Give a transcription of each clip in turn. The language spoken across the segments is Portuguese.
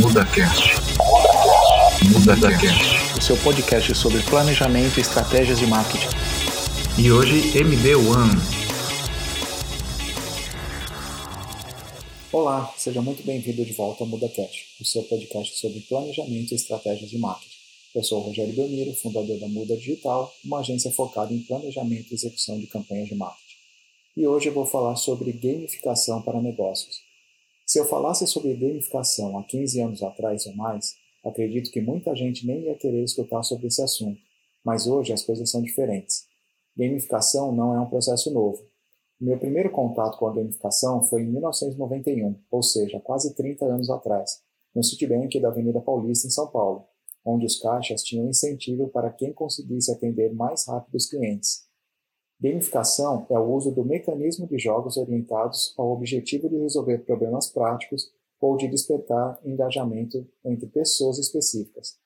MudaCast. MudaCast. O seu podcast sobre planejamento e estratégias de marketing. E hoje MD1. Olá, seja muito bem-vindo de volta ao MudaCast, o seu podcast sobre planejamento e estratégias de marketing. Eu sou o Rogério Belmiro, fundador da Muda Digital, uma agência focada em planejamento e execução de campanhas de marketing. E hoje eu vou falar sobre gamificação para negócios. Se eu falasse sobre gamificação há 15 anos atrás ou mais, acredito que muita gente nem ia querer escutar sobre esse assunto, mas hoje as coisas são diferentes. Gamificação não é um processo novo. Meu primeiro contato com a gamificação foi em 1991, ou seja, quase 30 anos atrás, no Citibank da Avenida Paulista, em São Paulo, onde os caixas tinham incentivo para quem conseguisse atender mais rápido os clientes. Gamificação é o uso do mecanismo de jogos orientados ao objetivo de resolver problemas práticos ou de despertar engajamento entre pessoas específicas.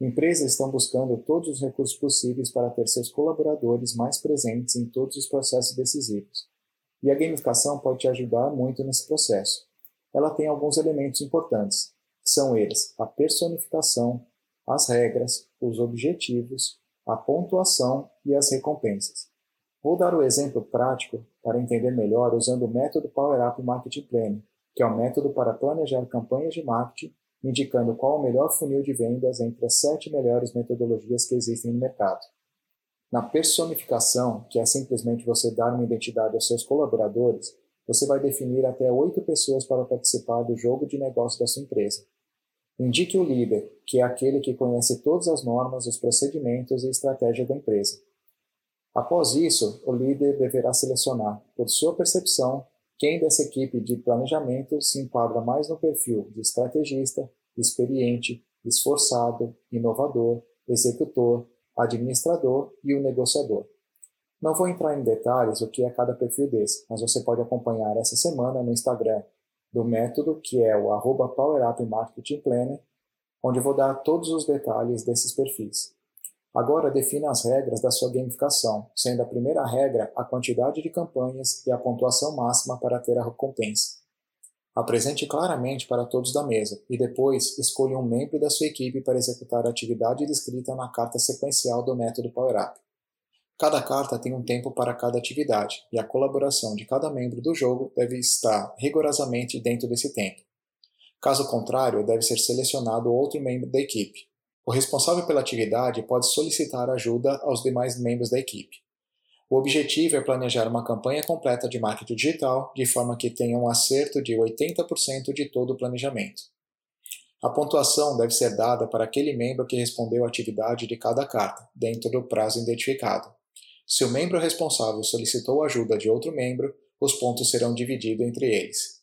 Empresas estão buscando todos os recursos possíveis para ter seus colaboradores mais presentes em todos os processos decisivos. E a gamificação pode te ajudar muito nesse processo. Ela tem alguns elementos importantes, que são eles: a personificação, as regras, os objetivos, a pontuação e as recompensas. Vou dar o exemplo prático para entender melhor usando o método Power Up Marketing Planning, que é um método para planejar campanhas de marketing, indicando qual o melhor funil de vendas entre as sete melhores metodologias que existem no mercado. Na personificação, que é simplesmente você dar uma identidade aos seus colaboradores, você vai definir até oito pessoas para participar do jogo de negócio da sua empresa. Indique o líder, que é aquele que conhece todas as normas, os procedimentos e estratégia da empresa. Após isso, o líder deverá selecionar, por sua percepção, quem dessa equipe de planejamento se enquadra mais no perfil de estrategista, experiente, esforçado, inovador, executor, administrador e o negociador. Não vou entrar em detalhes o que é cada perfil desse, mas você pode acompanhar essa semana no Instagram do método, que é o arroba Marketing Planner, onde vou dar todos os detalhes desses perfis. Agora defina as regras da sua gamificação, sendo a primeira regra a quantidade de campanhas e a pontuação máxima para ter a recompensa. Apresente claramente para todos da mesa e depois escolha um membro da sua equipe para executar a atividade descrita na carta sequencial do método Power Up. Cada carta tem um tempo para cada atividade e a colaboração de cada membro do jogo deve estar rigorosamente dentro desse tempo. Caso contrário, deve ser selecionado outro membro da equipe. O responsável pela atividade pode solicitar ajuda aos demais membros da equipe. O objetivo é planejar uma campanha completa de marketing digital de forma que tenha um acerto de 80% de todo o planejamento. A pontuação deve ser dada para aquele membro que respondeu à atividade de cada carta, dentro do prazo identificado. Se o membro responsável solicitou ajuda de outro membro, os pontos serão divididos entre eles.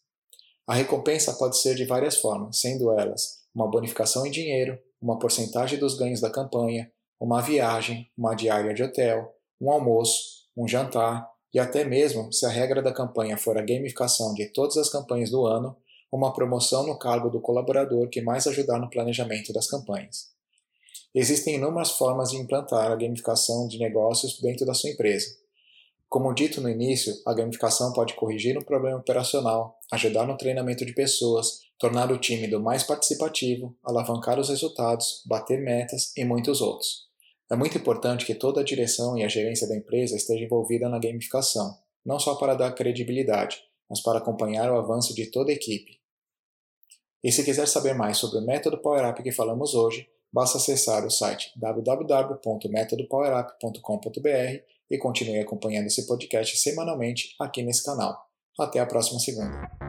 A recompensa pode ser de várias formas, sendo elas uma bonificação em dinheiro, uma porcentagem dos ganhos da campanha, uma viagem, uma diária de hotel, um almoço, um jantar e até mesmo, se a regra da campanha for a gamificação de todas as campanhas do ano, uma promoção no cargo do colaborador que mais ajudar no planejamento das campanhas. Existem inúmeras formas de implantar a gamificação de negócios dentro da sua empresa. Como dito no início, a gamificação pode corrigir um problema operacional, ajudar no treinamento de pessoas, tornar o time do mais participativo, alavancar os resultados, bater metas e muitos outros. É muito importante que toda a direção e a gerência da empresa esteja envolvida na gamificação, não só para dar credibilidade, mas para acompanhar o avanço de toda a equipe. E se quiser saber mais sobre o método Power Up que falamos hoje, basta acessar o site www.metodopowerup.com.br e continue acompanhando esse podcast semanalmente aqui nesse canal. Até a próxima segunda.